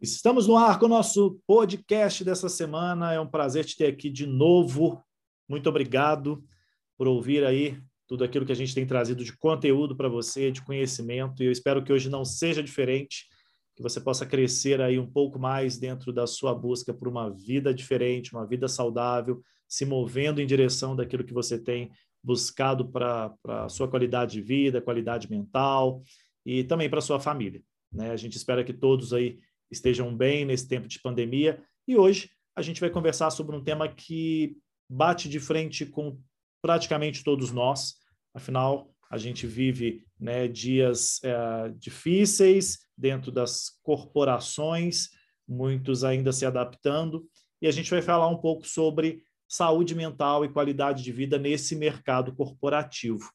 Estamos no ar com o nosso podcast dessa semana. É um prazer te ter aqui de novo. Muito obrigado por ouvir aí tudo aquilo que a gente tem trazido de conteúdo para você, de conhecimento. E eu espero que hoje não seja diferente, que você possa crescer aí um pouco mais dentro da sua busca por uma vida diferente, uma vida saudável, se movendo em direção daquilo que você tem buscado para a sua qualidade de vida, qualidade mental e também para a sua família. Né? A gente espera que todos aí estejam bem nesse tempo de pandemia. E hoje a gente vai conversar sobre um tema que bate de frente com praticamente todos nós. Afinal, a gente vive né, dias é, difíceis dentro das corporações, muitos ainda se adaptando, e a gente vai falar um pouco sobre saúde mental e qualidade de vida nesse mercado corporativo.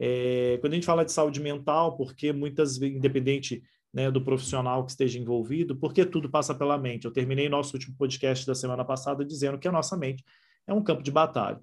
É, quando a gente fala de saúde mental, porque muitas, independente né, do profissional que esteja envolvido, porque tudo passa pela mente. Eu terminei nosso último podcast da semana passada dizendo que a nossa mente é um campo de batalha.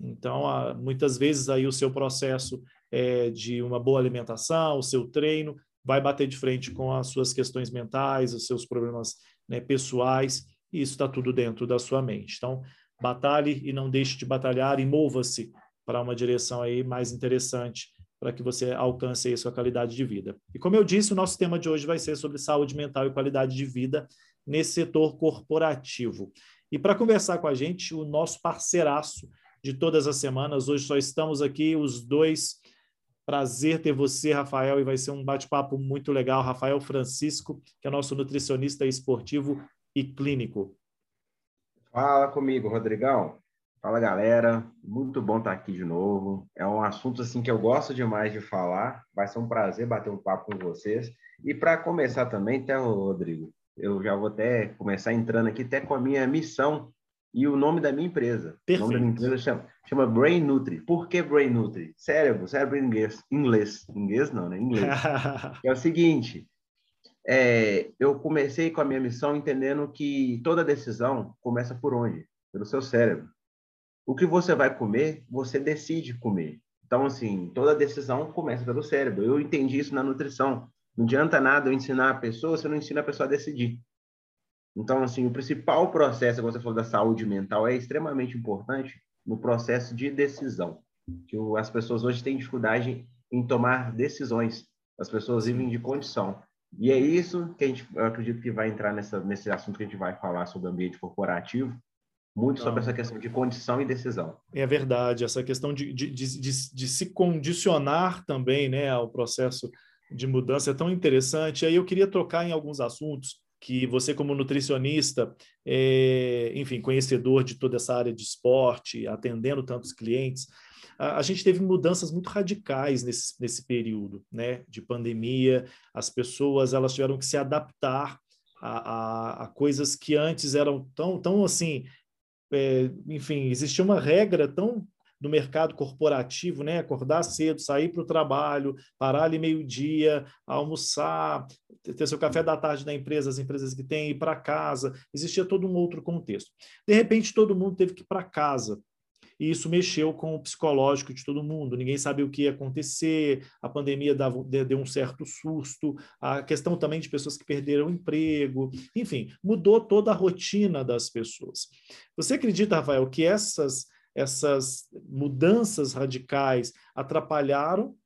Então, muitas vezes aí o seu processo é, de uma boa alimentação, o seu treino, vai bater de frente com as suas questões mentais, os seus problemas né, pessoais, e isso está tudo dentro da sua mente. Então, batalhe e não deixe de batalhar e mova-se para uma direção aí mais interessante para que você alcance aí a sua qualidade de vida. E como eu disse, o nosso tema de hoje vai ser sobre saúde mental e qualidade de vida nesse setor corporativo. E para conversar com a gente, o nosso parceiraço de todas as semanas, hoje só estamos aqui os dois. Prazer ter você, Rafael, e vai ser um bate-papo muito legal. Rafael Francisco, que é nosso nutricionista esportivo e clínico. Fala comigo, Rodrigão. Fala galera, muito bom estar aqui de novo. É um assunto assim que eu gosto demais de falar. Vai ser um prazer bater um papo com vocês. E para começar também, até Rodrigo, eu já vou até começar entrando aqui até com a minha missão e o nome da minha empresa. Perfeito. O nome da minha empresa chama, chama Brain Nutri. Por que Brain Nutri? Cérebro, cérebro em inglês. Inglês, inglês não, né? Inglês. é o seguinte, é, eu comecei com a minha missão entendendo que toda decisão começa por onde? Pelo seu cérebro o que você vai comer, você decide comer. Então, assim, toda decisão começa pelo cérebro. Eu entendi isso na nutrição. Não adianta nada eu ensinar a pessoa se eu não ensino a pessoa a decidir. Então, assim, o principal processo, como você falou da saúde mental, é extremamente importante no processo de decisão. Que as pessoas hoje têm dificuldade em tomar decisões. As pessoas vivem de condição. E é isso que a gente, eu acredito que vai entrar nessa, nesse assunto que a gente vai falar sobre ambiente corporativo, muito sobre essa questão de condição e decisão. É verdade, essa questão de, de, de, de, se condicionar também né, ao processo de mudança é tão interessante. Aí eu queria tocar em alguns assuntos que você, como nutricionista, é, enfim, conhecedor de toda essa área de esporte, atendendo tantos clientes, a, a gente teve mudanças muito radicais nesse, nesse período né, de pandemia. As pessoas elas tiveram que se adaptar a, a, a, coisas que antes eram tão, tão assim é, enfim, existia uma regra tão no mercado corporativo, né? Acordar cedo, sair para o trabalho, parar ali meio-dia, almoçar, ter seu café da tarde na empresa, as empresas que têm, ir para casa. Existia todo um outro contexto. De repente, todo mundo teve que ir para casa e isso mexeu com o psicológico de todo mundo. Ninguém sabia o que ia acontecer, a pandemia dava, deu um certo susto, a questão também de pessoas que perderam o emprego, enfim, mudou toda a rotina das pessoas. Você acredita, Rafael, que essas, essas mudanças radicais atrapalharam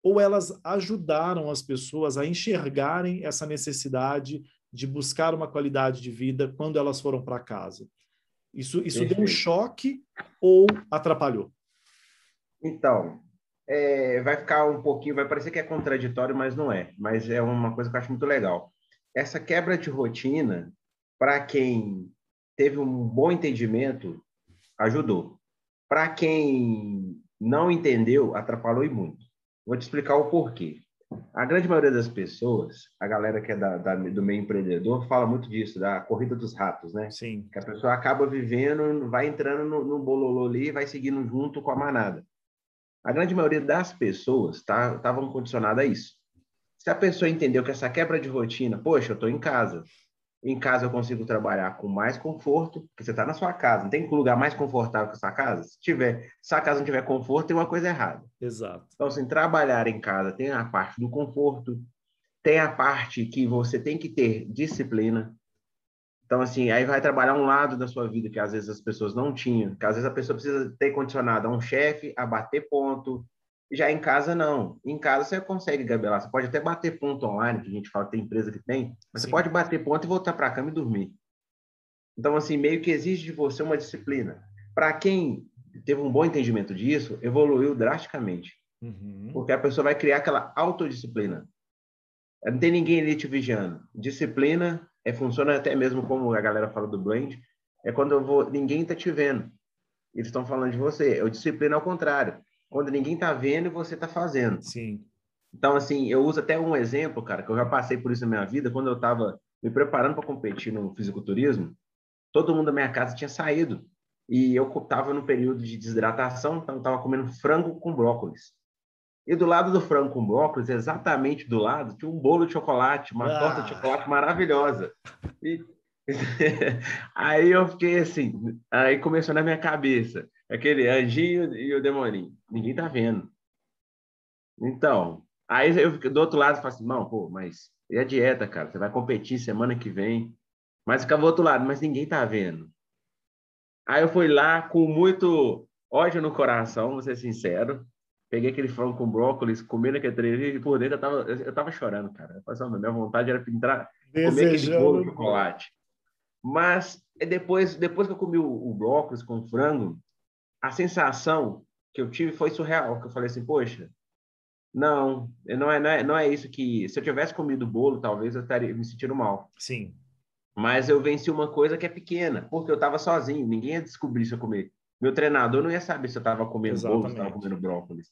ou elas ajudaram as pessoas a enxergarem essa necessidade de buscar uma qualidade de vida quando elas foram para casa? Isso, isso deu um choque ou atrapalhou? Então, é, vai ficar um pouquinho, vai parecer que é contraditório, mas não é. Mas é uma coisa que eu acho muito legal. Essa quebra de rotina, para quem teve um bom entendimento, ajudou. Para quem não entendeu, atrapalhou e muito. Vou te explicar o porquê. A grande maioria das pessoas, a galera que é da, da, do meio empreendedor, fala muito disso, da corrida dos ratos, né? Sim. Que a pessoa acaba vivendo, vai entrando no, no bololô ali e vai seguindo junto com a manada. A grande maioria das pessoas estavam tá, condicionadas a isso. Se a pessoa entendeu que essa quebra de rotina, poxa, eu estou em casa, em casa eu consigo trabalhar com mais conforto, porque você está na sua casa. Não tem lugar mais confortável que a sua casa? Se tiver, se a casa não tiver conforto, tem uma coisa errada. Exato. Então, assim, trabalhar em casa tem a parte do conforto, tem a parte que você tem que ter disciplina. Então, assim, aí vai trabalhar um lado da sua vida que às vezes as pessoas não tinham, que às vezes a pessoa precisa ter condicionado a um chefe, a bater ponto. Já em casa, não. Em casa você consegue gabelar. Você pode até bater ponto online, que a gente fala que tem empresa que tem, mas Sim. você pode bater ponto e voltar para a cama e dormir. Então, assim, meio que exige de você uma disciplina. Para quem teve um bom entendimento disso, evoluiu drasticamente. Uhum. Porque a pessoa vai criar aquela autodisciplina. Não tem ninguém ali te vigiando. Disciplina é, funciona até mesmo como a galera fala do blend, é quando eu vou, ninguém está te vendo. Eles estão falando de você. O disciplina ao contrário. Quando ninguém está vendo e você está fazendo. Sim. Então, assim, eu uso até um exemplo, cara, que eu já passei por isso na minha vida, quando eu estava me preparando para competir no fisiculturismo, todo mundo da minha casa tinha saído. E eu estava no período de desidratação, então estava comendo frango com brócolis. E do lado do frango com brócolis, exatamente do lado, tinha um bolo de chocolate, uma ah. torta de chocolate maravilhosa. E... aí eu fiquei assim, aí começou na minha cabeça, aquele anjinho e o demoninho. Ninguém tá vendo. Então, aí eu do outro lado falo assim, não, pô, mas e a dieta, cara? Você vai competir semana que vem. Mas ficava do outro lado, mas ninguém tá vendo. Aí eu fui lá com muito ódio no coração, vou ser sincero. Peguei aquele frango com brócolis, comendo aquele trem e por dentro eu tava, eu tava chorando, cara. Eu minha vontade era entrar, comer aquele bolo de chocolate. Mas depois, depois que eu comi o, o brócolis com frango, a sensação que eu tive foi surreal. Que eu falei assim, poxa, não, não é, não é, não é isso que. Se eu tivesse comido o bolo, talvez eu estaria me sentindo mal. Sim. Mas eu venci uma coisa que é pequena, porque eu estava sozinho, ninguém ia descobrir se eu comer. Meu treinador não ia saber se eu estava comendo Exatamente. bolo, se eu estava comendo brócolis.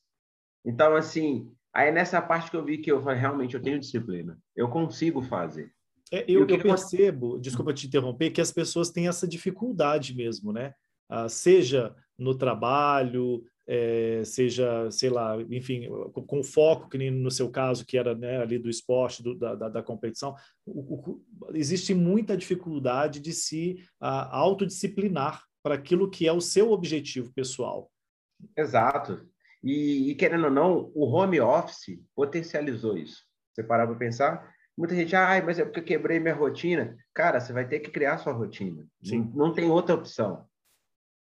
Então, assim, aí nessa parte que eu vi que eu realmente eu tenho disciplina, eu consigo fazer. É, eu, eu percebo, desculpa te interromper, que as pessoas têm essa dificuldade mesmo, né? Ah, seja no trabalho, é, seja, sei lá, enfim, com, com, foco, que nem no seu caso, que era né, ali do esporte, do, da, da, da, competição, o, o, existe muita dificuldade de se ah, autodisciplinar para aquilo que é o seu objetivo pessoal. Exato. E, e, querendo ou não, o home office potencializou isso. Você parar para pensar, muita gente, ah, mas é porque eu quebrei minha rotina. Cara, você vai ter que criar sua rotina. Sim. Não, não tem outra opção.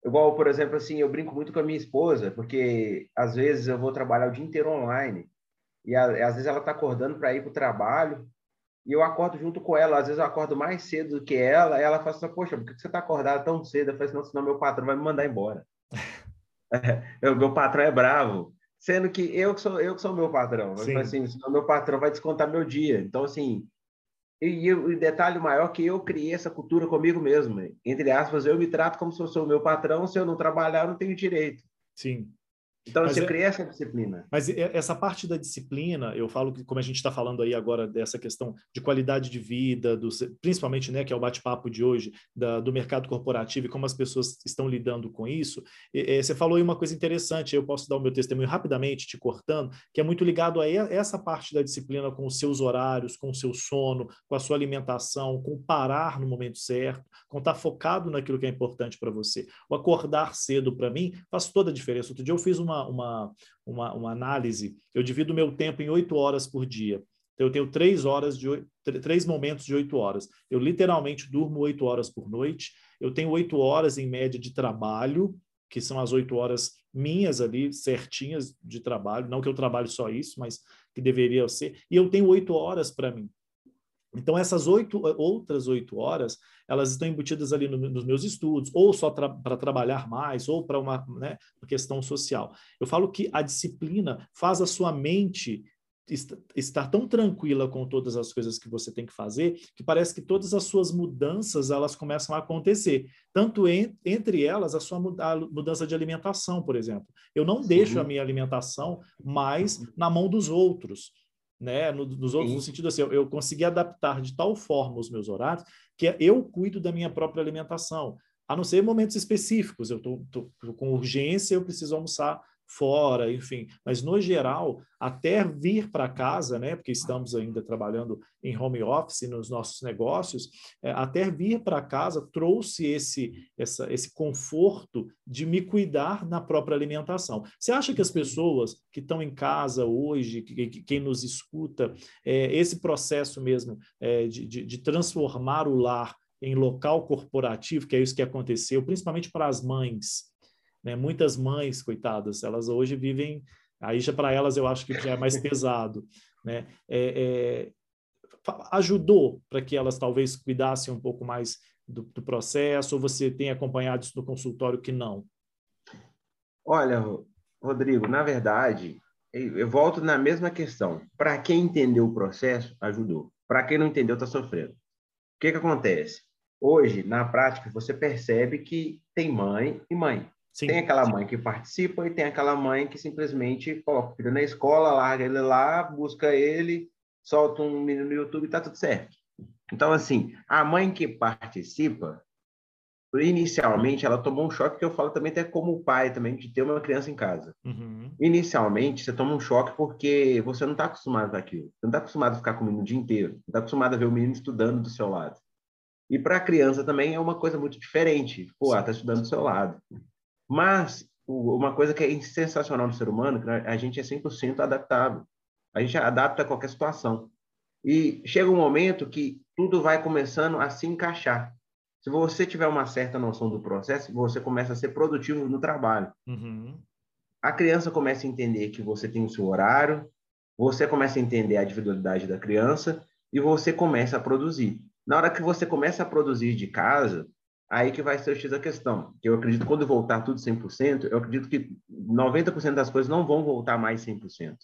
Igual, por exemplo, assim, eu brinco muito com a minha esposa, porque às vezes eu vou trabalhar o dia inteiro online e às vezes ela está acordando para ir para o trabalho e eu acordo junto com ela. Às vezes eu acordo mais cedo do que ela. E ela fala assim: Poxa, por que você está acordado tão cedo? Eu falo assim: Não, senão meu patrão vai me mandar embora. é, meu patrão é bravo. Sendo que eu que sou eu que sou meu patrão. Sim. Assim, senão meu patrão vai descontar meu dia. Então, assim. E, o detalhe maior que eu criei essa cultura comigo mesmo. Entre aspas, eu me trato como se eu sou o meu patrão. Se eu não trabalhar, eu não tenho direito. Sim. Então, mas você é, cria essa disciplina. Mas essa parte da disciplina, eu falo que, como a gente está falando aí agora dessa questão de qualidade de vida, do, principalmente, né, que é o bate-papo de hoje, da, do mercado corporativo e como as pessoas estão lidando com isso, e, você falou aí uma coisa interessante, eu posso dar o meu testemunho rapidamente, te cortando, que é muito ligado a essa parte da disciplina com os seus horários, com o seu sono, com a sua alimentação, com parar no momento certo, com estar tá focado naquilo que é importante para você. O acordar cedo, para mim, faz toda a diferença. Outro dia eu fiz uma uma, uma, uma, análise, eu divido o meu tempo em oito horas por dia. Então, eu tenho três horas de três momentos de oito horas. Eu literalmente durmo oito horas por noite. Eu tenho oito horas em média de trabalho, que são as oito horas minhas ali, certinhas de trabalho. Não que eu trabalhe só isso, mas que deveria ser. E eu tenho oito horas para mim. Então, essas oito, outras oito horas, elas estão embutidas ali no, nos meus estudos, ou só tra para trabalhar mais, ou para uma, né, uma questão social. Eu falo que a disciplina faz a sua mente est estar tão tranquila com todas as coisas que você tem que fazer, que parece que todas as suas mudanças, elas começam a acontecer. Tanto en entre elas, a sua a mudança de alimentação, por exemplo. Eu não deixo a minha alimentação mais na mão dos outros né? nos outros, Sim. no sentido assim, eu, eu consegui adaptar de tal forma os meus horários que eu cuido da minha própria alimentação, a não ser momentos específicos. Eu estou com urgência, eu preciso almoçar fora, enfim. Mas, no geral, até vir para casa, né, porque estamos ainda trabalhando em home office nos nossos negócios, é, até vir para casa trouxe esse, essa, esse conforto de me cuidar na própria alimentação. Você acha que as pessoas que estão em casa hoje, que, que, quem nos escuta, é, esse processo mesmo é, de, de, de transformar o lar em local corporativo, que é isso que aconteceu, principalmente para as mães. Né? Muitas mães, coitadas, elas hoje vivem, aí já para elas eu acho que já é mais pesado. Né? É, é, ajudou para que elas talvez cuidassem um pouco mais do, do, processo, ou você tem acompanhado isso no consultório que não? Olha, Rodrigo, na verdade, eu volto na mesma questão. Para quem entendeu o processo, ajudou. Para quem não entendeu, está sofrendo. O que, que acontece? Hoje, na prática, você percebe que tem mãe e mãe. Sim. Tem aquela mãe que participa e tem aquela mãe que simplesmente coloca o filho na escola, larga ele lá, busca ele, solta um menino no YouTube e tá tudo certo. Então, assim, a mãe que participa, inicialmente, ela tomou um choque que eu falo também até como pai também, de ter uma criança em casa. Uhum. Inicialmente, você toma um choque porque você não está acostumado aquilo. Você não está acostumado a ficar com o menino o dia inteiro. Não está acostumado a ver o menino estudando do seu lado. E para a criança também é uma coisa muito diferente. Pô, ela está estudando do seu lado. Mas uma coisa que é sensacional no ser humano, que a gente é 100% adaptável. A gente adapta a qualquer situação. E chega um momento que tudo vai começando a se encaixar. Se você tiver uma certa noção do processo, você começa a ser produtivo no trabalho. Uhum. A criança começa a entender que você tem o seu horário, você começa a entender a individualidade da criança e você começa a produzir. Na hora que você começa a produzir de casa, aí que vai ser o X da questão. Que eu acredito que quando voltar tudo 100%, eu acredito que 90% das coisas não vão voltar mais 100%.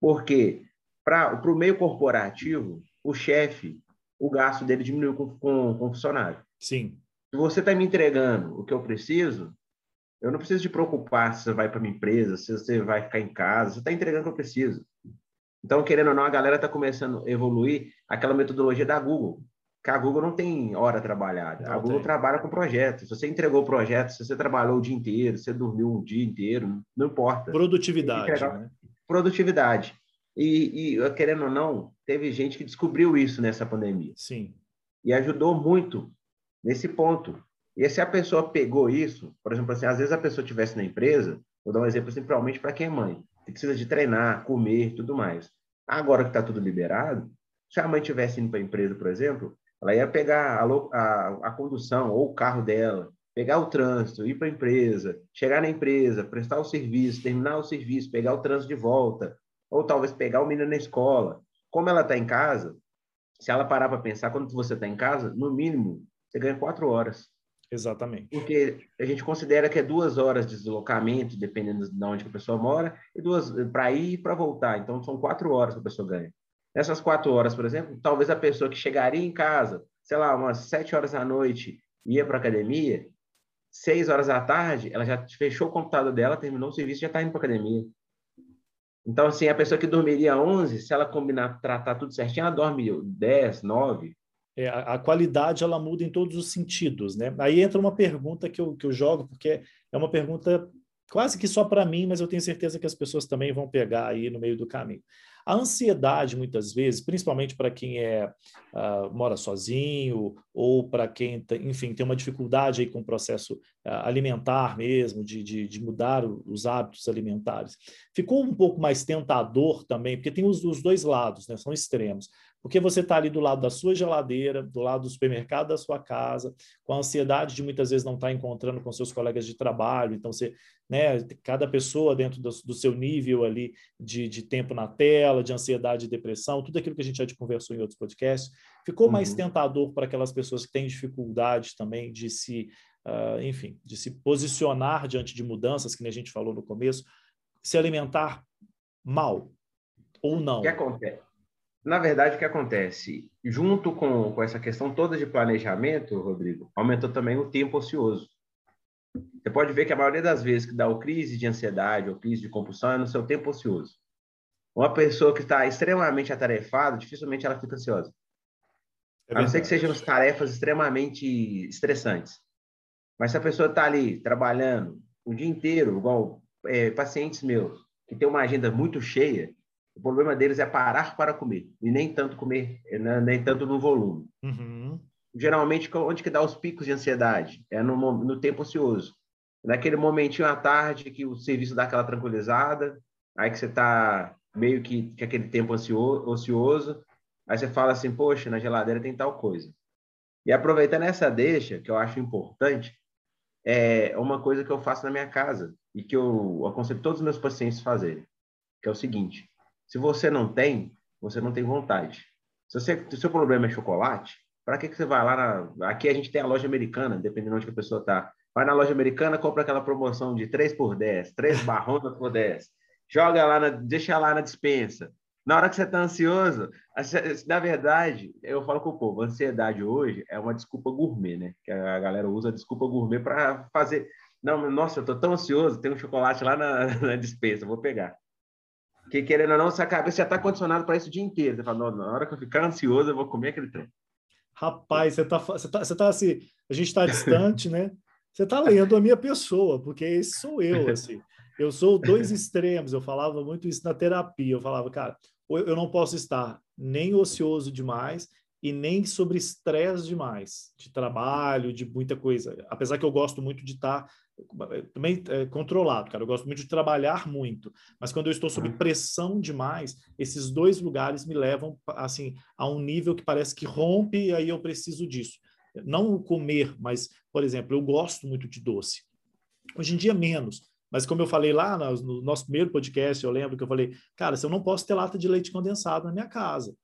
Porque para o meio corporativo, o chefe, o gasto dele diminuiu com, com, com o funcionário. Sim. Se você está me entregando o que eu preciso, eu não preciso de preocupar se você vai para minha empresa, se você vai ficar em casa, você está entregando o que eu preciso. Então, querendo ou não, a galera está começando a evoluir aquela metodologia da Google que a Google não tem hora trabalhada. Não a Google tem. trabalha com projetos. Se você entregou o projeto, se você trabalhou o dia inteiro, se você dormiu um dia inteiro, não importa. Produtividade. Né? Produtividade. E, e, querendo ou não, teve gente que descobriu isso nessa pandemia. Sim. E ajudou muito nesse ponto. E se a pessoa pegou isso, por exemplo, assim, às vezes a pessoa estivesse na empresa, vou dar um exemplo assim, provavelmente para quem é mãe, que precisa de treinar, comer, tudo mais. Agora que está tudo liberado, se a mãe tivesse indo para a empresa, por exemplo, ela ia pegar a, a, a condução ou o carro dela, pegar o trânsito, ir para a empresa, chegar na empresa, prestar o serviço, terminar o serviço, pegar o trânsito de volta, ou talvez pegar o menino na escola. Como ela está em casa, se ela parar para pensar, quando você está em casa, no mínimo, você ganha quatro horas. Exatamente. Porque a gente considera que é duas horas de deslocamento, dependendo de onde a pessoa mora, e duas para ir e para voltar. Então, são quatro horas que a pessoa ganha. Nessas quatro horas, por exemplo, talvez a pessoa que chegaria em casa, sei lá, umas sete horas da noite, ia para academia, seis horas da tarde, ela já fechou o computador dela, terminou o serviço já está indo para academia. Então, assim, a pessoa que dormiria 11, se ela combinar, tratar tudo certinho, ela dorme 10, 9. É, a, a qualidade, ela muda em todos os sentidos, né? Aí entra uma pergunta que eu, que eu jogo, porque é uma pergunta quase que só para mim, mas eu tenho certeza que as pessoas também vão pegar aí no meio do caminho. A ansiedade, muitas vezes, principalmente para quem é, uh, mora sozinho ou para quem, enfim, tem uma dificuldade aí com o processo uh, alimentar mesmo, de, de, de mudar os hábitos alimentares, ficou um pouco mais tentador também, porque tem os, os dois lados, né? são extremos. Porque você está ali do lado da sua geladeira, do lado do supermercado da sua casa, com a ansiedade de muitas vezes não estar tá encontrando com seus colegas de trabalho. Então, você, né, cada pessoa dentro do, do seu nível ali de, de, tempo na tela, de ansiedade e depressão, tudo aquilo que a gente já conversou em outros podcasts, ficou uhum. mais tentador para aquelas pessoas que têm dificuldade também de se, uh, enfim, de se posicionar diante de mudanças, que a gente falou no começo, se alimentar mal ou não. O que acontece? Na verdade, o que acontece? Junto com, com essa questão toda de planejamento, Rodrigo, aumentou também o tempo ocioso. Você pode ver que a maioria das vezes que dá o crise de ansiedade ou crise de compulsão é no seu tempo ocioso. Uma pessoa que está extremamente atarefada, dificilmente ela fica ansiosa. É a não ser que sejam tarefas extremamente estressantes. Mas se a pessoa está ali trabalhando o dia inteiro, igual é, pacientes meus que têm uma agenda muito cheia, o problema deles é parar para comer e nem tanto comer, né, nem tanto no volume. Uhum. Geralmente, onde que dá os picos de ansiedade? É no, no tempo ocioso. Naquele momentinho à tarde que o serviço dá aquela tranquilizada, aí que você está meio que, que aquele tempo ocioso, aí você fala assim, poxa, na geladeira tem tal coisa. E aproveitando essa deixa, que eu acho importante, é uma coisa que eu faço na minha casa e que eu aconselho todos os meus pacientes fazerem, que é o seguinte: se você não tem, você não tem vontade. Se, você, se o seu problema é chocolate, para que, que você vai lá na... Aqui a gente tem a loja americana, dependendo de onde a pessoa está. Vai na loja americana, compra aquela promoção de 3 por 10, 3 barronas por 10. Joga lá, na... deixa lá na dispensa. Na hora que você está ansioso, na verdade, eu falo com o povo, ansiedade hoje é uma desculpa gourmet, né? Que a galera usa a desculpa gourmet para fazer. Não, nossa, eu estou tão ansioso, tem um chocolate lá na, na dispensa, vou pegar. Que querendo ou não, sua cabeça já está condicionado para isso o dia inteiro. Você fala, na hora que eu ficar ansioso, eu vou comer aquele trem. Rapaz, você está você tá, você tá assim, a gente está distante, né? Você está lendo a minha pessoa, porque esse sou eu, assim. Eu sou dois extremos, eu falava muito isso na terapia. Eu falava, cara, eu não posso estar nem ocioso demais e nem sobre estresse demais de trabalho, de muita coisa. Apesar que eu gosto muito de estar também é, controlado, cara. Eu gosto muito de trabalhar muito, mas quando eu estou sob pressão demais, esses dois lugares me levam assim a um nível que parece que rompe e aí eu preciso disso. Não comer, mas, por exemplo, eu gosto muito de doce. Hoje em dia menos, mas como eu falei lá no nosso primeiro podcast, eu lembro que eu falei, cara, se eu não posso ter lata de leite condensado na minha casa.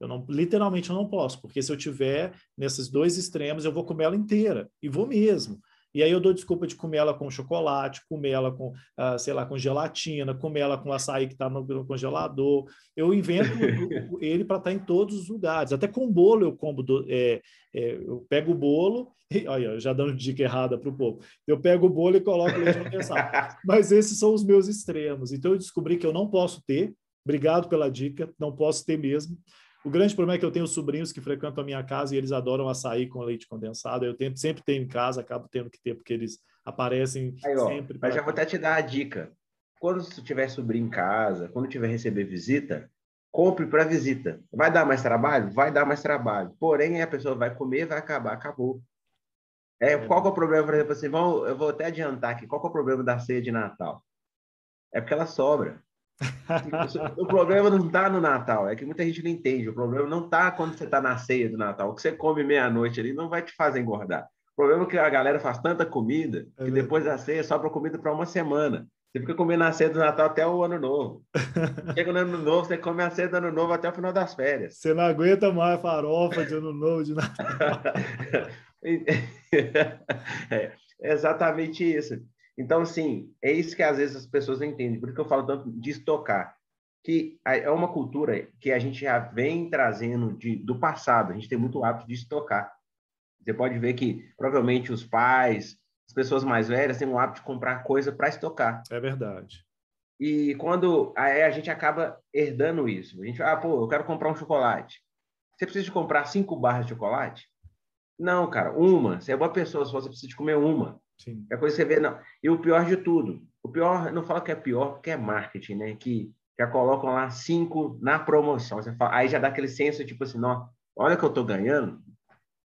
Eu não, literalmente eu não posso, porque se eu tiver nesses dois extremos, eu vou comer ela inteira e vou mesmo. E aí eu dou desculpa de comer ela com chocolate, comer ela com, ah, sei lá, com gelatina, comer ela com açaí que está no congelador. Eu invento ele para estar tá em todos os lugares. Até com bolo eu como, do, é, é, eu pego o bolo, e, olha, já dando dica errada para o povo. Eu pego o bolo e coloco leite condensado. Mas esses são os meus extremos. Então eu descobri que eu não posso ter. Obrigado pela dica, não posso ter mesmo. O grande problema é que eu tenho sobrinhos que frequentam a minha casa e eles adoram açaí com leite condensado. Eu tento, sempre tenho em casa, acabo tendo que ter, porque eles aparecem Aí, ó, sempre. Mas já vou até te dar a dica. Quando tiver sobrinho em casa, quando tiver receber visita, compre para visita. Vai dar mais trabalho? Vai dar mais trabalho. Porém, a pessoa vai comer, vai acabar, acabou. É, é. Qual é o problema, por exemplo, assim, vamos, eu vou até adiantar aqui, qual é o problema da ceia de Natal? É porque ela sobra o problema não está no Natal, é que muita gente não entende. O problema não está quando você está na ceia do Natal. O que você come meia-noite ali não vai te fazer engordar. O problema é que a galera faz tanta comida é que depois da ceia sobra comida para uma semana. Você fica comendo a ceia do Natal até o ano novo. Chega no ano novo, você come a ceia do ano novo até o final das férias. Você não aguenta mais farofa de ano novo, de Natal. é exatamente isso. Então, assim, é isso que às vezes as pessoas não entendem. Por isso que eu falo tanto de estocar. Que é uma cultura que a gente já vem trazendo de, do passado. A gente tem muito hábito de estocar. Você pode ver que provavelmente os pais, as pessoas mais velhas têm o hábito de comprar coisa para estocar. É verdade. E quando aí a gente acaba herdando isso. A gente, ah, pô, eu quero comprar um chocolate. Você precisa de comprar cinco barras de chocolate? Não, cara, uma. Você é boa pessoa, se você precisa de comer uma. Sim. É coisa que você vê, não. E o pior de tudo, o pior, não fala que é pior, porque é marketing, né? Que já colocam lá cinco na promoção. Fala, aí já dá aquele senso, tipo assim, não, olha que eu tô ganhando.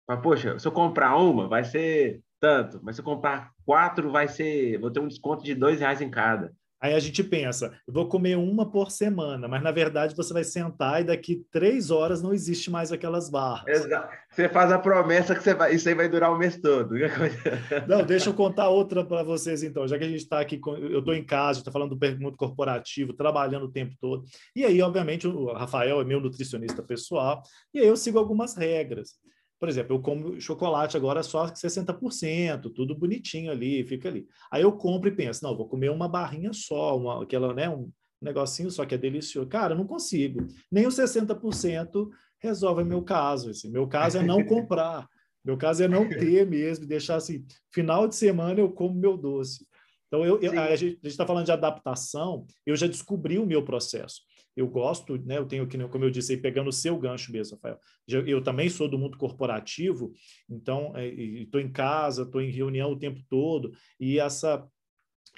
Mas, poxa, se eu comprar uma, vai ser tanto. Mas se eu comprar quatro, vai ser. Vou ter um desconto de dois reais em cada. Aí a gente pensa, eu vou comer uma por semana, mas na verdade você vai sentar e daqui três horas não existe mais aquelas barras. Exato. Você faz a promessa que você vai, isso aí vai durar o mês todo. Não, deixa eu contar outra para vocês então, já que a gente está aqui, eu estou em casa, está falando do pergunto corporativo, trabalhando o tempo todo. E aí, obviamente, o Rafael é meu nutricionista pessoal, e aí eu sigo algumas regras. Por exemplo, eu como chocolate agora só 60%, tudo bonitinho ali, fica ali. Aí eu compro e penso, não, vou comer uma barrinha só, uma, aquela, né, um negocinho só que é delicioso. Cara, eu não consigo. Nem os 60% resolve meu caso. Assim. Meu caso é não comprar. Meu caso é não ter mesmo, deixar assim, final de semana eu como meu doce. Então, eu, eu a gente está falando de adaptação, eu já descobri o meu processo eu gosto, né? Eu tenho que, como eu disse, aí, pegando o seu gancho mesmo, Rafael. Eu também sou do mundo corporativo, então estou é, em casa, estou em reunião o tempo todo, e essa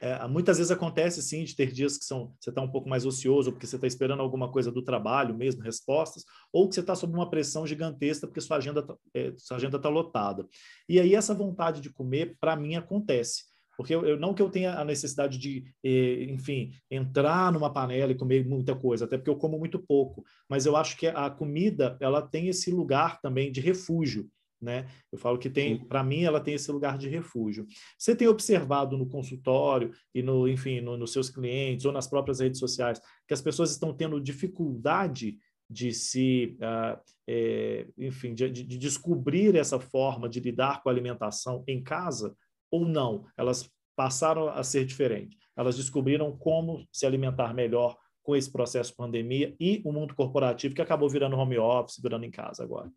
é, muitas vezes acontece sim de ter dias que são você está um pouco mais ocioso, porque você está esperando alguma coisa do trabalho mesmo, respostas, ou que você está sob uma pressão gigantesca porque sua agenda é, sua agenda está lotada. E aí essa vontade de comer para mim acontece. Porque eu, eu, não que eu tenha a necessidade de, eh, enfim, entrar numa panela e comer muita coisa, até porque eu como muito pouco. Mas eu acho que a comida ela tem esse lugar também de refúgio. Né? Eu falo que tem, para mim, ela tem esse lugar de refúgio. Você tem observado no consultório e no, enfim, no, nos seus clientes ou nas próprias redes sociais que as pessoas estão tendo dificuldade de se, uh, é, enfim, de, de, descobrir essa forma de lidar com a alimentação em casa ou não? Elas passaram a ser diferentes. Elas descobriram como se alimentar melhor com esse processo pandemia e o mundo corporativo que acabou virando home office, virando em casa agora.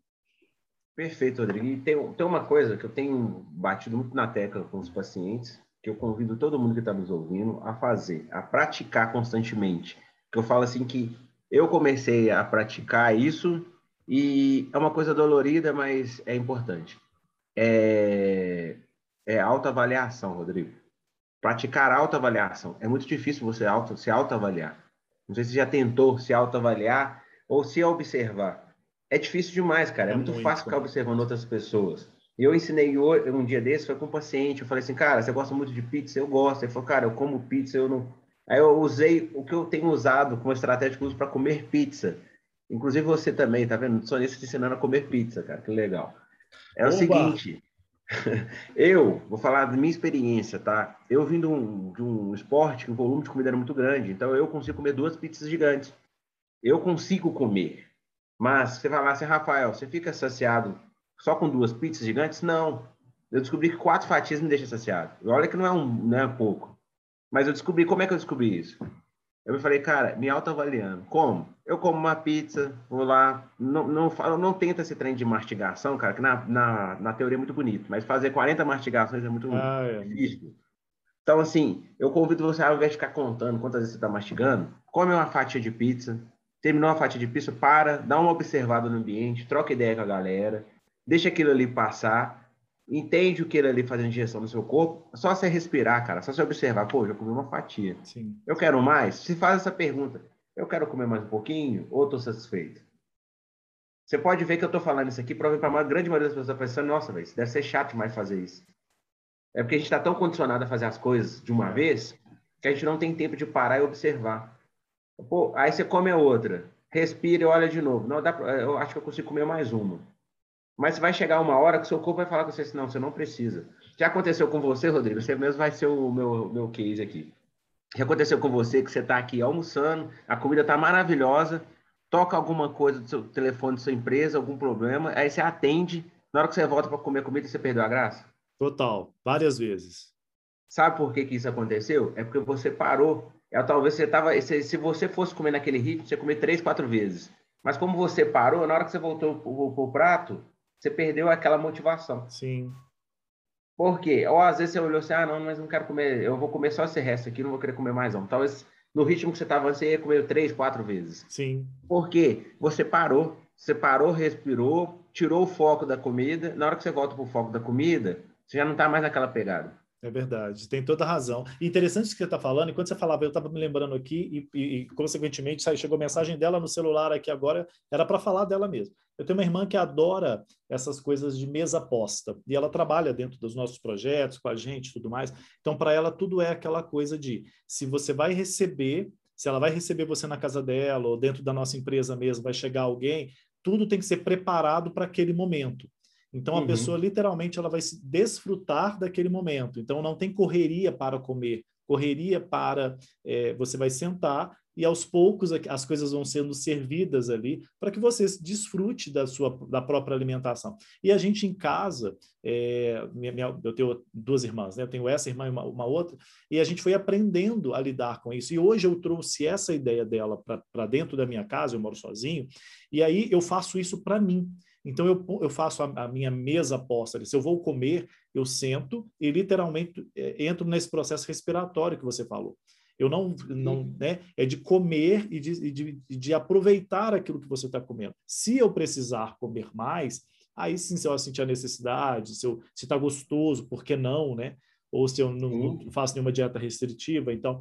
Perfeito, Rodrigo. E tem, tem uma coisa que eu tenho batido muito na tecla com os pacientes, que eu convido todo mundo que está nos ouvindo a fazer, a praticar constantemente. Que eu falo assim que eu comecei a praticar isso e é uma coisa dolorida, mas é importante. É, é autoavaliação, Rodrigo. Praticar autoavaliação. É muito difícil você auto, se autoavaliar. Não sei se já tentou se autoavaliar ou se observar é difícil demais, cara. É, é muito, muito, fácil ficar observando outras pessoas. Eu ensinei um dia desse, foi com um paciente. Eu falei assim, cara, você gosta muito de pizza? Eu gosto. Ele falou, cara, eu como pizza, eu não. Aí eu usei o que eu tenho usado como estratégia que uso para comer pizza. Inclusive você também, tá vendo? Sou nisso te ensinando a comer pizza, cara. Que legal. É Oba. o seguinte. eu vou falar da minha experiência, tá? Eu vim de um, de um esporte que o volume de comida era muito grande, então eu consigo comer duas pizzas gigantes. Eu consigo comer. Mas você lá assim, Rafael, você fica saciado só com duas pizzas gigantes? Não. Eu descobri que quatro fatias me deixam saciado. Olha que não é, um, não é pouco. Mas eu descobri, como é que eu descobri isso? Eu me falei, cara, me autoavaliando. Como? Eu como uma pizza, vou lá, não, não, não, não tenta esse trem de mastigação, cara, que na, na, na teoria é muito bonito, mas fazer 40 mastigações é muito ah, é. difícil. Então, assim, eu convido você, ao invés de ficar contando quantas vezes você está mastigando, come uma fatia de pizza, terminou a fatia de pista, para, dá uma observada no ambiente, troca ideia com a galera, deixa aquilo ali passar, entende o que ele ali fazendo injeção no seu corpo, só você respirar, cara, só você observar, pô, já comi uma fatia. Sim. Eu quero mais? Se faz essa pergunta, eu quero comer mais um pouquinho ou estou satisfeito? Você pode ver que eu estou falando isso aqui para a grande maioria das pessoas pensando, nossa, véio, deve ser chato demais fazer isso. É porque a gente está tão condicionado a fazer as coisas de uma vez que a gente não tem tempo de parar e observar. Pô, aí você come a outra, respira e olha de novo. Não, dá pra, eu acho que eu consigo comer mais uma. Mas vai chegar uma hora que o seu corpo vai falar com você assim, não, você não precisa. Já aconteceu com você, Rodrigo? Você mesmo vai ser o meu, meu case aqui. Já aconteceu com você que você está aqui almoçando, a comida está maravilhosa, toca alguma coisa do seu telefone da sua empresa, algum problema, aí você atende, na hora que você volta para comer comida, você perdeu a graça? Total, várias vezes. Sabe por que, que isso aconteceu? É porque você parou é, talvez você tava. Se, se, você fosse comer naquele ritmo, você ia comer três, quatro vezes. Mas como você parou, na hora que você voltou para o prato, você perdeu aquela motivação. Sim. Por quê? Ou às vezes você olhou assim, ah, não, mas não quero comer, eu vou comer só esse resto aqui, não vou querer comer mais não. Talvez no ritmo que você estava, você ia comer três, quatro vezes. Sim. Por quê? Você parou, você parou, respirou, tirou o foco da comida. Na hora que você volta para o foco da comida, você já não está mais naquela pegada. É verdade, tem toda razão. interessante isso que você está falando, enquanto você falava, eu estava me lembrando aqui, e, e, consequentemente chegou a mensagem dela no celular aqui agora, era para falar dela mesmo. Eu tenho uma irmã que adora essas coisas de mesa posta, e ela trabalha dentro dos nossos projetos, com a gente e tudo mais. Então, para ela, tudo é aquela coisa de se você vai receber, se ela vai receber você na casa dela, ou dentro da nossa empresa mesmo, vai chegar alguém, tudo tem que ser preparado para aquele momento. Então a uhum. pessoa literalmente ela vai se desfrutar daquele momento. Então não tem correria para comer, correria para é, você vai sentar e aos poucos as coisas vão sendo servidas ali para que você desfrute da sua da própria alimentação. E a gente em casa, é, minha, minha, eu tenho duas irmãs, né? Eu tenho essa irmã e uma, uma, outra, e a gente foi aprendendo a lidar com isso. E hoje eu trouxe essa ideia dela para dentro da minha casa, eu moro sozinho, e aí eu faço isso para mim. Então, eu, eu faço a, a minha mesa posta. Se eu vou comer, eu sento e literalmente é, entro nesse processo respiratório que você falou. Eu não, não né? É de comer e de, de, de aproveitar aquilo que você está comendo. Se eu precisar comer mais, aí sim, se eu sentir a necessidade, se está gostoso, por que não, né? ou se eu não, não faço nenhuma dieta restritiva. Então,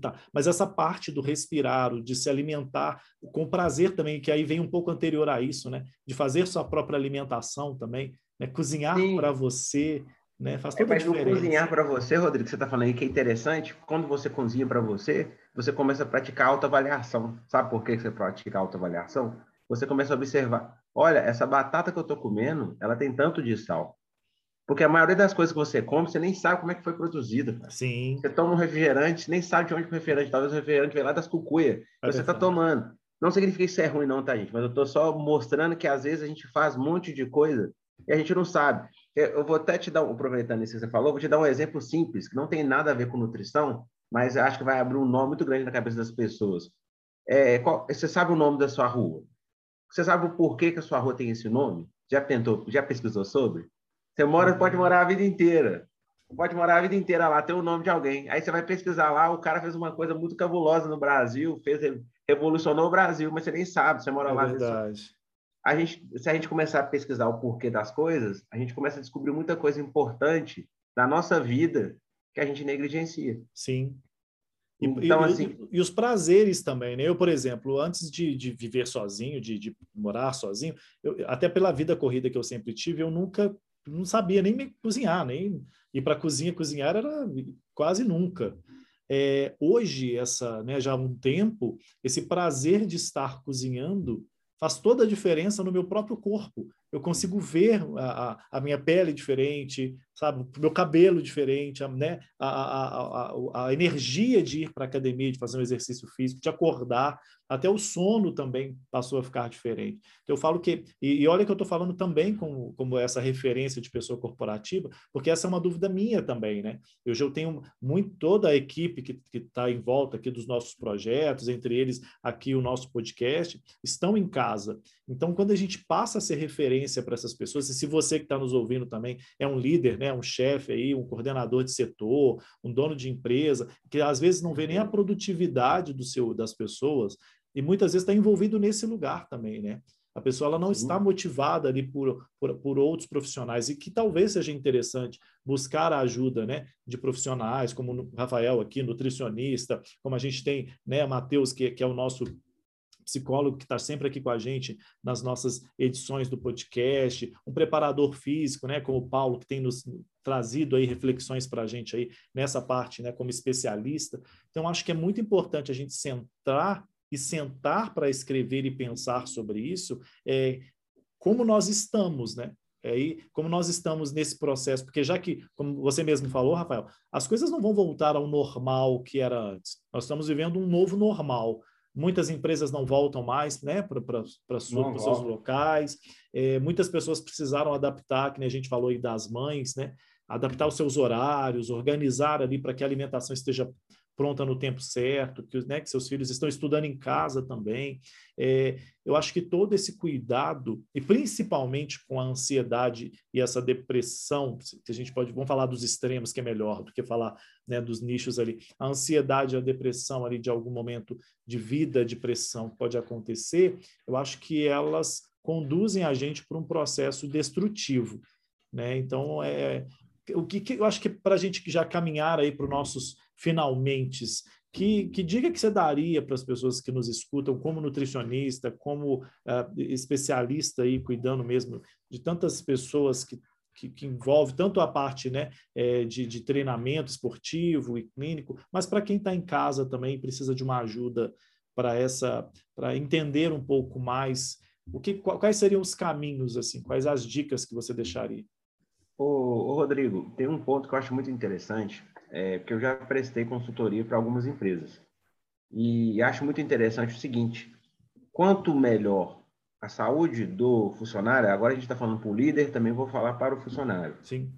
tá. Mas essa parte do respirar, de se alimentar com prazer também, que aí vem um pouco anterior a isso, né? De fazer sua própria alimentação também, né? Cozinhar para você, né? Faz é, toda é, mas a diferença. cozinhar para você, Rodrigo, você está falando aí que é interessante. Quando você cozinha para você, você começa a praticar autoavaliação. Sabe por que você pratica autoavaliação? Você começa a observar, olha, essa batata que eu estou comendo, ela tem tanto de sal. Porque a maioria das coisas que você come, você nem sabe como é que foi produzida. Sim. Você toma um refrigerante, nem sabe de onde o refrigerante. Talvez o refrigerante veio lá das cucuias. É você está tomando. Não significa que isso é ruim, não, tá, gente? Mas eu estou só mostrando que às vezes a gente faz um monte de coisa e a gente não sabe. Eu vou até te dar, aproveitando isso que você falou, vou te dar um exemplo simples, que não tem nada a ver com nutrição, mas acho que vai abrir um nome muito grande na cabeça das pessoas. É, qual, você sabe o nome da sua rua? Você sabe o porquê que a sua rua tem esse nome? Já tentou, já pesquisou sobre? Você mora, pode morar a vida inteira. Pode morar a vida inteira lá, ter o nome de alguém. Aí você vai pesquisar lá, o cara fez uma coisa muito cabulosa no Brasil, fez revolucionou o Brasil, mas você nem sabe, você mora é lá. Verdade a gente, se a gente começar a pesquisar o porquê das coisas, a gente começa a descobrir muita coisa importante da nossa vida que a gente negligencia. Sim. E, então, e, assim... e, e os prazeres também, né? Eu, por exemplo, antes de, de viver sozinho, de, de morar sozinho, eu, até pela vida corrida que eu sempre tive, eu nunca não sabia nem cozinhar, nem ir para a cozinha cozinhar era quase nunca. É, hoje, essa, né, já há um tempo, esse prazer de estar cozinhando faz toda a diferença no meu próprio corpo. Eu consigo ver a, a, a minha pele diferente, sabe, o meu cabelo diferente, a, né, a, a, a, energia de ir para a academia, de fazer um exercício físico, de acordar, até o sono também passou a ficar diferente. Então, eu falo que, e, e olha que eu estou falando também como, como essa referência de pessoa corporativa, porque essa é uma dúvida minha também, né? Eu já tenho muito, toda a equipe que está em volta aqui dos nossos projetos, entre eles aqui o nosso podcast, estão em casa. Então, quando a gente passa a ser referência para essas pessoas, e se você que está nos ouvindo também é um líder, né, um chefe aí, um coordenador de setor, um dono de empresa, que às vezes não vê nem a produtividade do seu das pessoas, e muitas vezes está envolvido nesse lugar também, né? A pessoa ela não está motivada ali por, por, por, outros profissionais e que talvez seja interessante buscar a ajuda né, de profissionais, como o Rafael aqui, nutricionista, como a gente tem né, Matheus, que, que é o nosso psicólogo que está sempre aqui com a gente nas nossas edições do podcast, um preparador físico, né, como o Paulo, que tem nos trazido aí reflexões para a gente aí nessa parte, né, como especialista. Então, acho que é muito importante a gente centrar e sentar para escrever e pensar sobre isso, é, como nós estamos, né? Aí, como nós estamos nesse processo, porque já que, como você mesmo falou, Rafael, as coisas não vão voltar ao normal que era antes. Nós estamos vivendo um novo normal. Muitas empresas não voltam mais né, para os seus locais. É, muitas pessoas precisaram adaptar, que a gente falou aí das mães, né? Adaptar os seus horários, organizar ali para que a alimentação esteja pronta no tempo certo, que, né, que seus filhos estão estudando em casa também. É, eu acho que todo esse cuidado, e principalmente com a ansiedade e essa depressão, que a gente pode, vamos falar dos extremos, que é melhor do que falar né, dos nichos ali, a ansiedade a depressão ali de algum momento de vida, de pressão que pode acontecer, eu acho que elas conduzem a gente para um processo destrutivo. Né? Então, é, o que, que eu acho que para a gente já caminhar aí para os nossos finalmente, que, que dica que você daria para as pessoas que nos escutam, como nutricionista, como uh, especialista aí, cuidando mesmo de tantas pessoas que, que, que envolve tanto a parte né, é, de, de treinamento esportivo e clínico, mas para quem está em casa também precisa de uma ajuda para essa, para entender um pouco mais o que, quais seriam os caminhos assim, quais as dicas que você deixaria? Ô, ô Rodrigo, tem um ponto que eu acho muito interessante é, porque eu já prestei consultoria para algumas empresas. E acho muito interessante o seguinte: quanto melhor a saúde do funcionário, agora a gente está falando para o líder, também vou falar para o funcionário. Sim.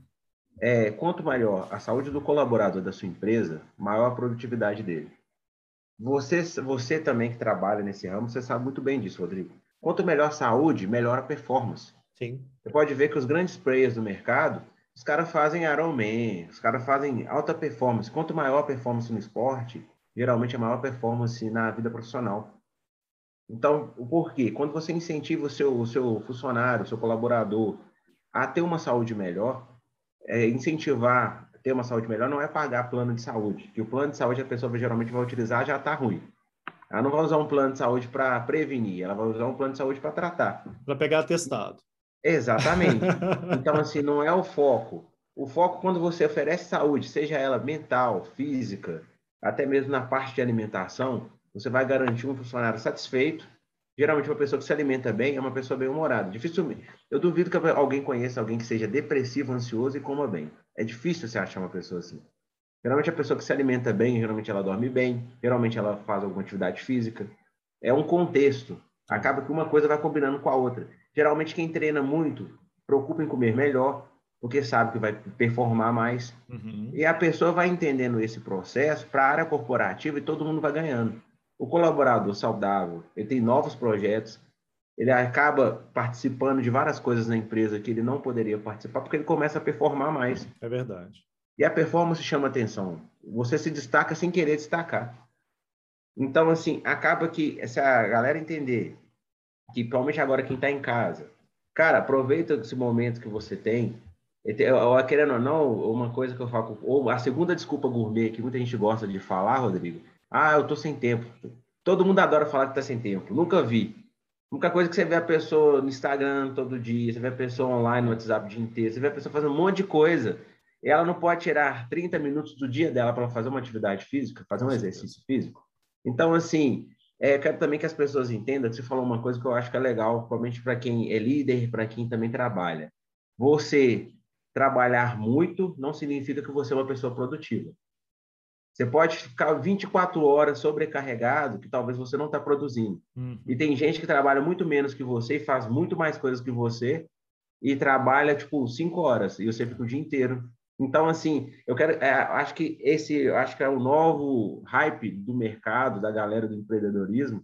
É, quanto melhor a saúde do colaborador da sua empresa, maior a produtividade dele. Você, você também que trabalha nesse ramo, você sabe muito bem disso, Rodrigo. Quanto melhor a saúde, melhor a performance. Sim. Você pode ver que os grandes players do mercado, os caras fazem Ironman, os caras fazem alta performance. Quanto maior a performance no esporte, geralmente é maior performance na vida profissional. Então, o porquê? Quando você incentiva o seu, o seu funcionário, o seu colaborador a ter uma saúde melhor, é, incentivar ter uma saúde melhor não é pagar plano de saúde, que o plano de saúde a pessoa geralmente vai utilizar já está ruim. Ela não vai usar um plano de saúde para prevenir, ela vai usar um plano de saúde para tratar. Para pegar atestado. Exatamente. Então, assim, não é o foco. O foco, quando você oferece saúde, seja ela mental, física, até mesmo na parte de alimentação, você vai garantir um funcionário satisfeito. Geralmente, uma pessoa que se alimenta bem é uma pessoa bem-humorada. Dificilmente. Eu duvido que alguém conheça alguém que seja depressivo, ansioso e coma bem. É difícil você achar uma pessoa assim. Geralmente, a pessoa que se alimenta bem, geralmente ela dorme bem, geralmente ela faz alguma atividade física. É um contexto. Acaba que uma coisa vai combinando com a outra. Geralmente, quem treina muito, preocupa em comer melhor, porque sabe que vai performar mais. Uhum. E a pessoa vai entendendo esse processo para a área corporativa e todo mundo vai ganhando. O colaborador saudável, ele tem novos projetos, ele acaba participando de várias coisas na empresa que ele não poderia participar porque ele começa a performar mais. É verdade. E a performance chama atenção. Você se destaca sem querer destacar. Então, assim, acaba que essa galera entender que, principalmente agora quem está em casa, cara, aproveita esse momento que você tem. Eu, querendo ou não, uma coisa que eu falo, ou a segunda desculpa gourmet que muita gente gosta de falar, Rodrigo, ah, eu tô sem tempo. Todo mundo adora falar que tá sem tempo. Nunca vi. Nunca coisa que você vê a pessoa no Instagram todo dia, você vê a pessoa online no WhatsApp o dia inteiro, você vê a pessoa fazendo um monte de coisa. E ela não pode tirar 30 minutos do dia dela para fazer uma atividade física, fazer um exercício físico. Então, assim, é, quero também que as pessoas entendam que você falou uma coisa que eu acho que é legal, principalmente para quem é líder, para quem também trabalha. Você trabalhar muito não significa que você é uma pessoa produtiva. Você pode ficar 24 horas sobrecarregado, que talvez você não está produzindo. Uhum. E tem gente que trabalha muito menos que você e faz muito mais coisas que você e trabalha, tipo, 5 horas e você fica o dia inteiro. Então, assim, eu quero, é, acho que esse, acho que é o novo hype do mercado, da galera do empreendedorismo,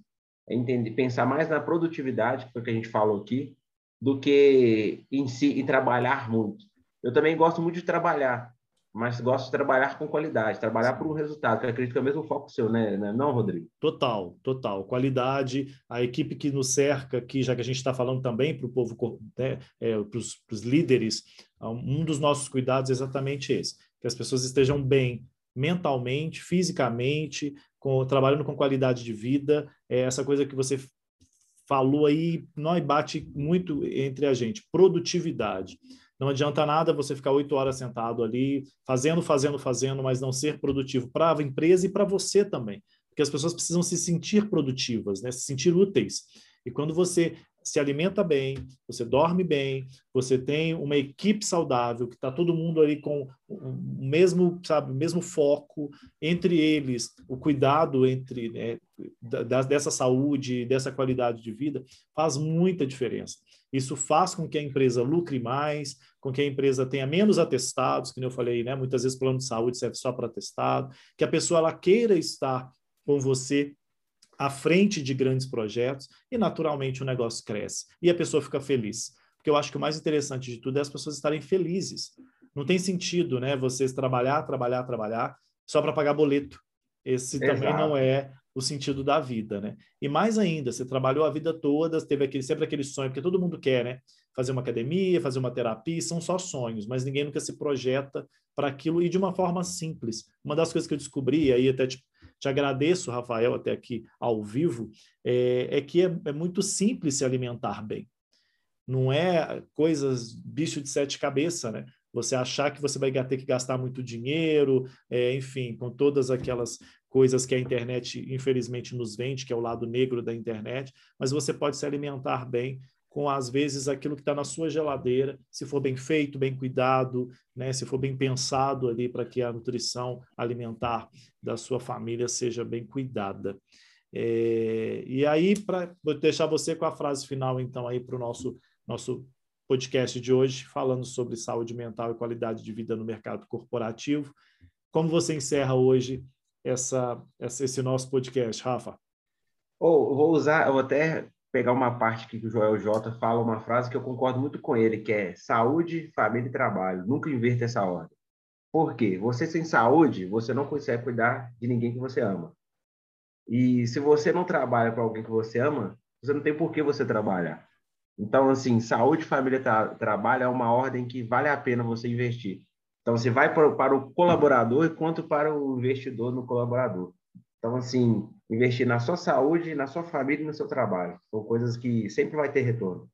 é entender, pensar mais na produtividade, que foi o que a gente falou aqui, do que em si, em trabalhar muito. Eu também gosto muito de trabalhar, mas gosto de trabalhar com qualidade, trabalhar por um resultado, que acredito que é o mesmo foco seu, né? né? Não, Rodrigo? Total, total. Qualidade, a equipe que nos cerca, que já que a gente está falando também para o povo, né, é, para os líderes, um dos nossos cuidados é exatamente esse, que as pessoas estejam bem mentalmente, fisicamente, com, trabalhando com qualidade de vida, é essa coisa que você falou aí, não bate muito entre a gente, produtividade. Não adianta nada você ficar oito horas sentado ali, fazendo, fazendo, fazendo, mas não ser produtivo para a empresa e para você também. Porque as pessoas precisam se sentir produtivas, né? se sentir úteis. E quando você se alimenta bem, você dorme bem, você tem uma equipe saudável, que está todo mundo ali com o mesmo, sabe, mesmo foco, entre eles, o cuidado entre né, da, dessa saúde, dessa qualidade de vida, faz muita diferença. Isso faz com que a empresa lucre mais, com que a empresa tenha menos atestados, que eu falei, né? Muitas vezes plano de saúde serve só para atestado, que a pessoa ela queira estar com você à frente de grandes projetos e naturalmente o negócio cresce e a pessoa fica feliz. Porque eu acho que o mais interessante de tudo é as pessoas estarem felizes. Não tem sentido, né, vocês trabalhar, trabalhar, trabalhar só para pagar boleto. Esse Exato. também não é o sentido da vida, né? E mais ainda, você trabalhou a vida toda, teve aquele, sempre aquele sonho, porque todo mundo quer, né? Fazer uma academia, fazer uma terapia, são só sonhos, mas ninguém nunca se projeta para aquilo e de uma forma simples. Uma das coisas que eu descobri, aí até te, te agradeço, Rafael, até aqui ao vivo, é, é que é, é muito simples se alimentar bem. Não é coisas bicho de sete cabeças, né? Você achar que você vai ter que gastar muito dinheiro, é, enfim, com todas aquelas coisas que a internet, infelizmente, nos vende, que é o lado negro da internet, mas você pode se alimentar bem com, às vezes, aquilo que está na sua geladeira, se for bem feito, bem cuidado, né? se for bem pensado ali para que a nutrição alimentar da sua família seja bem cuidada. É, e aí, para deixar você com a frase final, então, aí para o nosso, nosso podcast de hoje, falando sobre saúde mental e qualidade de vida no mercado corporativo. Como você encerra hoje essa, essa esse nosso podcast, Rafa? Oh, vou usar, eu vou até pegar uma parte que o Joel J fala, uma frase que eu concordo muito com ele, que é saúde, família e trabalho. Nunca inverta essa ordem. Por quê? Você sem saúde, você não consegue cuidar de ninguém que você ama. E se você não trabalha para alguém que você ama, você não tem por que você trabalhar. Então, assim, saúde, família, tra trabalho é uma ordem que vale a pena você investir. Então, você vai para o colaborador quanto para o investidor no colaborador. Então, assim, investir na sua saúde, na sua família e no seu trabalho. São coisas que sempre vai ter retorno.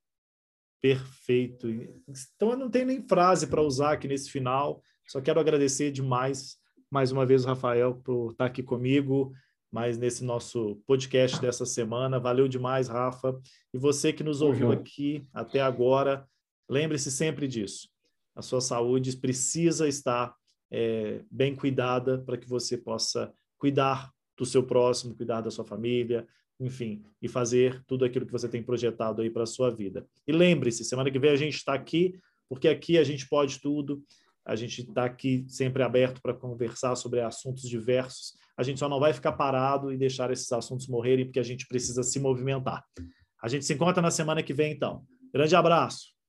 Perfeito. Então, eu não tenho nem frase para usar aqui nesse final. Só quero agradecer demais, mais uma vez, o Rafael, por estar aqui comigo, mais nesse nosso podcast dessa semana. Valeu demais, Rafa. E você que nos ouviu aqui até agora, lembre-se sempre disso a sua saúde precisa estar é, bem cuidada para que você possa cuidar do seu próximo, cuidar da sua família, enfim, e fazer tudo aquilo que você tem projetado aí para a sua vida. E lembre-se, semana que vem a gente está aqui, porque aqui a gente pode tudo, a gente está aqui sempre aberto para conversar sobre assuntos diversos. A gente só não vai ficar parado e deixar esses assuntos morrerem, porque a gente precisa se movimentar. A gente se encontra na semana que vem, então. Grande abraço!